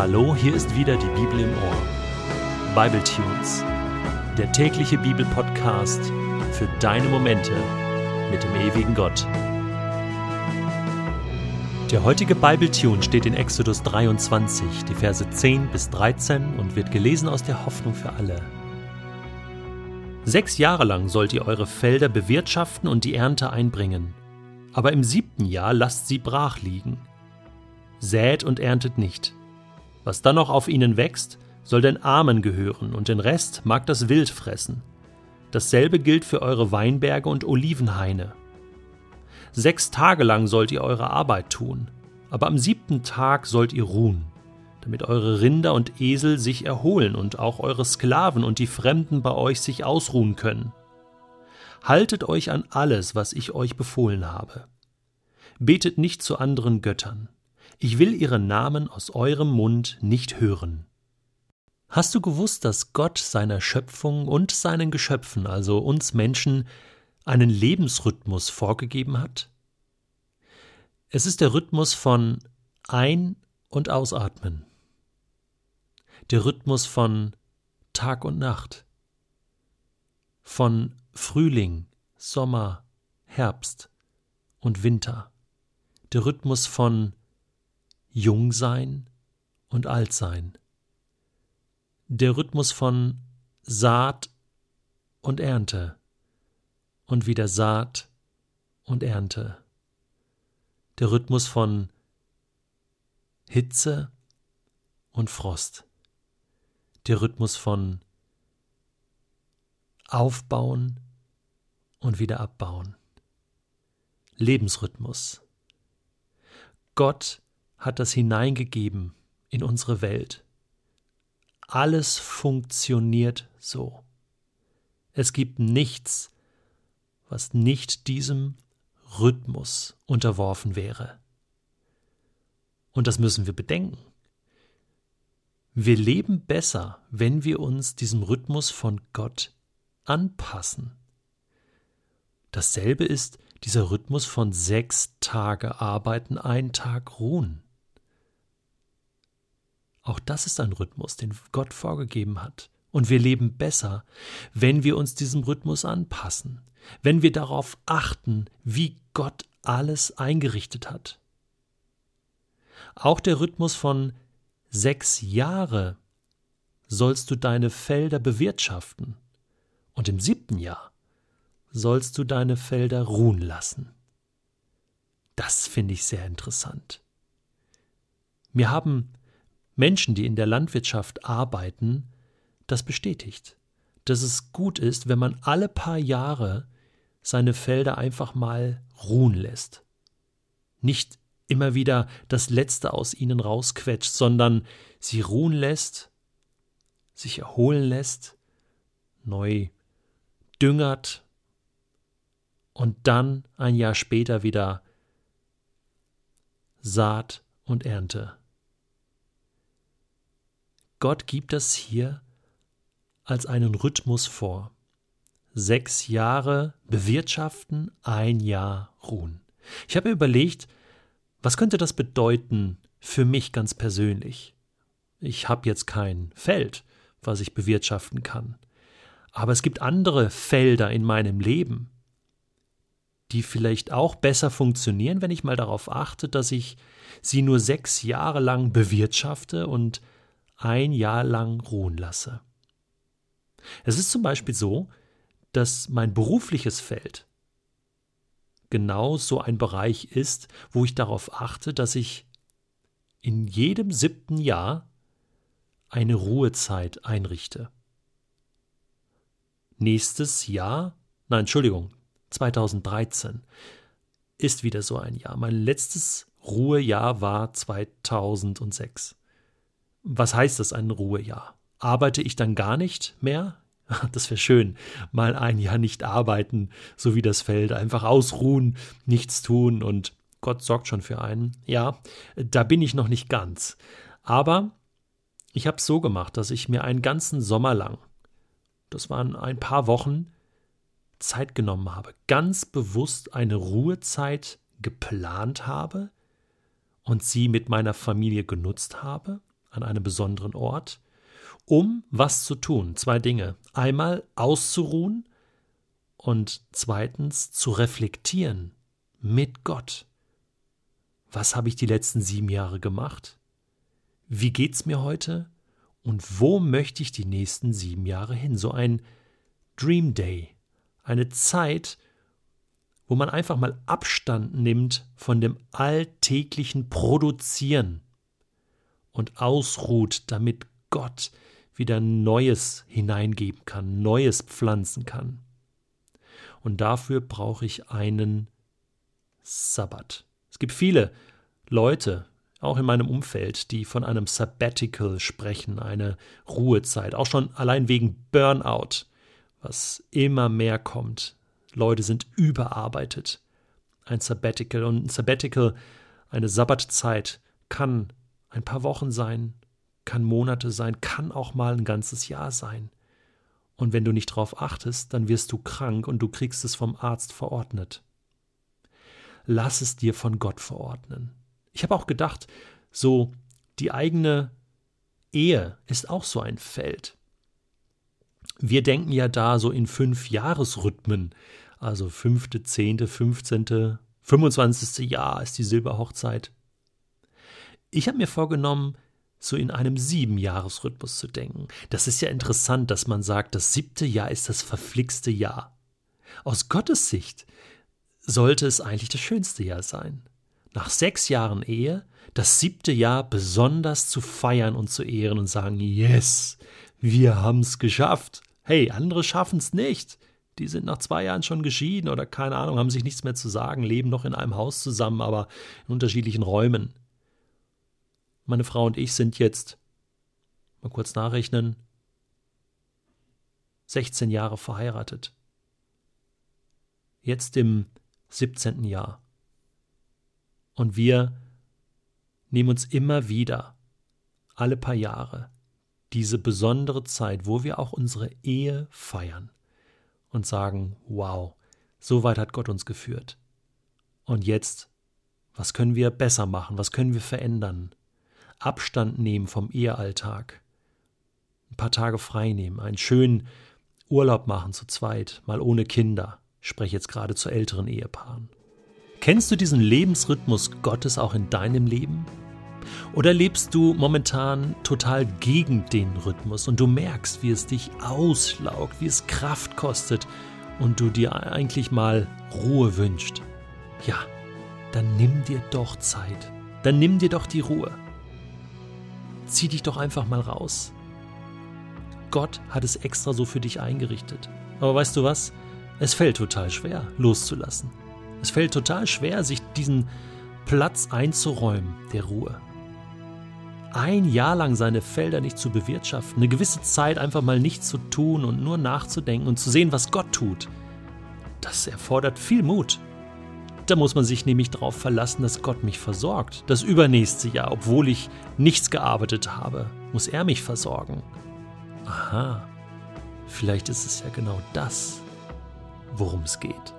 Hallo, hier ist wieder die Bibel im Ohr. Bible Tunes, der tägliche Bibelpodcast für deine Momente mit dem ewigen Gott. Der heutige Bible Tune steht in Exodus 23, die Verse 10 bis 13 und wird gelesen aus der Hoffnung für alle. Sechs Jahre lang sollt ihr eure Felder bewirtschaften und die Ernte einbringen. Aber im siebten Jahr lasst sie brach liegen. Sät und erntet nicht was dann noch auf ihnen wächst, soll den Armen gehören, und den Rest mag das Wild fressen. Dasselbe gilt für eure Weinberge und Olivenhaine. Sechs Tage lang sollt ihr eure Arbeit tun, aber am siebten Tag sollt ihr ruhen, damit eure Rinder und Esel sich erholen und auch eure Sklaven und die Fremden bei euch sich ausruhen können. Haltet euch an alles, was ich euch befohlen habe. Betet nicht zu anderen Göttern. Ich will ihren Namen aus eurem Mund nicht hören. Hast du gewusst, dass Gott seiner Schöpfung und seinen Geschöpfen, also uns Menschen, einen Lebensrhythmus vorgegeben hat? Es ist der Rhythmus von Ein- und Ausatmen, der Rhythmus von Tag und Nacht, von Frühling, Sommer, Herbst und Winter, der Rhythmus von Jungsein und Altsein. Der Rhythmus von Saat und Ernte und wieder Saat und Ernte. Der Rhythmus von Hitze und Frost. Der Rhythmus von Aufbauen und wieder abbauen. Lebensrhythmus. Gott hat das hineingegeben in unsere Welt. Alles funktioniert so. Es gibt nichts, was nicht diesem Rhythmus unterworfen wäre. Und das müssen wir bedenken. Wir leben besser, wenn wir uns diesem Rhythmus von Gott anpassen. Dasselbe ist dieser Rhythmus von sechs Tage arbeiten, ein Tag ruhen. Auch das ist ein Rhythmus, den Gott vorgegeben hat. Und wir leben besser, wenn wir uns diesem Rhythmus anpassen, wenn wir darauf achten, wie Gott alles eingerichtet hat. Auch der Rhythmus von sechs Jahre sollst du deine Felder bewirtschaften und im siebten Jahr sollst du deine Felder ruhen lassen. Das finde ich sehr interessant. Mir haben Menschen, die in der Landwirtschaft arbeiten, das bestätigt, dass es gut ist, wenn man alle paar Jahre seine Felder einfach mal ruhen lässt. Nicht immer wieder das Letzte aus ihnen rausquetscht, sondern sie ruhen lässt, sich erholen lässt, neu düngert und dann ein Jahr später wieder Saat und Ernte. Gott gibt das hier als einen Rhythmus vor. Sechs Jahre bewirtschaften, ein Jahr ruhen. Ich habe überlegt, was könnte das bedeuten für mich ganz persönlich? Ich habe jetzt kein Feld, was ich bewirtschaften kann. Aber es gibt andere Felder in meinem Leben, die vielleicht auch besser funktionieren, wenn ich mal darauf achte, dass ich sie nur sechs Jahre lang bewirtschafte und ein Jahr lang ruhen lasse. Es ist zum Beispiel so, dass mein berufliches Feld genau so ein Bereich ist, wo ich darauf achte, dass ich in jedem siebten Jahr eine Ruhezeit einrichte. Nächstes Jahr, nein, Entschuldigung, 2013 ist wieder so ein Jahr. Mein letztes Ruhejahr war 2006. Was heißt das, ein Ruhejahr? Arbeite ich dann gar nicht mehr? Das wäre schön. Mal ein Jahr nicht arbeiten, so wie das Feld, einfach ausruhen, nichts tun und Gott sorgt schon für einen. Ja, da bin ich noch nicht ganz. Aber ich habe es so gemacht, dass ich mir einen ganzen Sommer lang, das waren ein paar Wochen, Zeit genommen habe, ganz bewusst eine Ruhezeit geplant habe und sie mit meiner Familie genutzt habe an einem besonderen Ort, um was zu tun. Zwei Dinge. Einmal auszuruhen und zweitens zu reflektieren mit Gott. Was habe ich die letzten sieben Jahre gemacht? Wie geht's mir heute? Und wo möchte ich die nächsten sieben Jahre hin? So ein Dream Day. Eine Zeit, wo man einfach mal Abstand nimmt von dem alltäglichen Produzieren und ausruht, damit Gott wieder Neues hineingeben kann, Neues pflanzen kann. Und dafür brauche ich einen Sabbat. Es gibt viele Leute, auch in meinem Umfeld, die von einem Sabbatical sprechen, eine Ruhezeit, auch schon allein wegen Burnout, was immer mehr kommt. Leute sind überarbeitet. Ein Sabbatical und ein Sabbatical, eine Sabbatzeit kann ein paar Wochen sein, kann Monate sein, kann auch mal ein ganzes Jahr sein. Und wenn du nicht darauf achtest, dann wirst du krank und du kriegst es vom Arzt verordnet. Lass es dir von Gott verordnen. Ich habe auch gedacht, so die eigene Ehe ist auch so ein Feld. Wir denken ja da so in fünf Jahresrhythmen, also fünfte, zehnte, fünfzehnte, 25. Jahr ist die Silberhochzeit. Ich habe mir vorgenommen, so in einem Siebenjahresrhythmus zu denken. Das ist ja interessant, dass man sagt, das siebte Jahr ist das verflixte Jahr. Aus Gottes Sicht sollte es eigentlich das schönste Jahr sein. Nach sechs Jahren Ehe das siebte Jahr besonders zu feiern und zu ehren und sagen, yes, wir haben's geschafft. Hey, andere schaffen's nicht. Die sind nach zwei Jahren schon geschieden oder keine Ahnung, haben sich nichts mehr zu sagen, leben noch in einem Haus zusammen, aber in unterschiedlichen Räumen. Meine Frau und ich sind jetzt, mal kurz nachrechnen, 16 Jahre verheiratet. Jetzt im 17. Jahr. Und wir nehmen uns immer wieder, alle paar Jahre, diese besondere Zeit, wo wir auch unsere Ehe feiern und sagen, wow, so weit hat Gott uns geführt. Und jetzt, was können wir besser machen? Was können wir verändern? Abstand nehmen vom Ehealltag, ein paar Tage frei nehmen, einen schönen Urlaub machen zu zweit, mal ohne Kinder. Ich spreche jetzt gerade zu älteren Ehepaaren. Kennst du diesen Lebensrhythmus Gottes auch in deinem Leben? Oder lebst du momentan total gegen den Rhythmus und du merkst, wie es dich auslaugt, wie es Kraft kostet und du dir eigentlich mal Ruhe wünschst? Ja, dann nimm dir doch Zeit. Dann nimm dir doch die Ruhe zieh dich doch einfach mal raus. Gott hat es extra so für dich eingerichtet. Aber weißt du was? Es fällt total schwer, loszulassen. Es fällt total schwer, sich diesen Platz einzuräumen, der Ruhe. Ein Jahr lang seine Felder nicht zu bewirtschaften, eine gewisse Zeit einfach mal nichts zu tun und nur nachzudenken und zu sehen, was Gott tut, das erfordert viel Mut. Da muss man sich nämlich darauf verlassen, dass Gott mich versorgt. Das übernächste Jahr, obwohl ich nichts gearbeitet habe, muss er mich versorgen. Aha, vielleicht ist es ja genau das, worum es geht.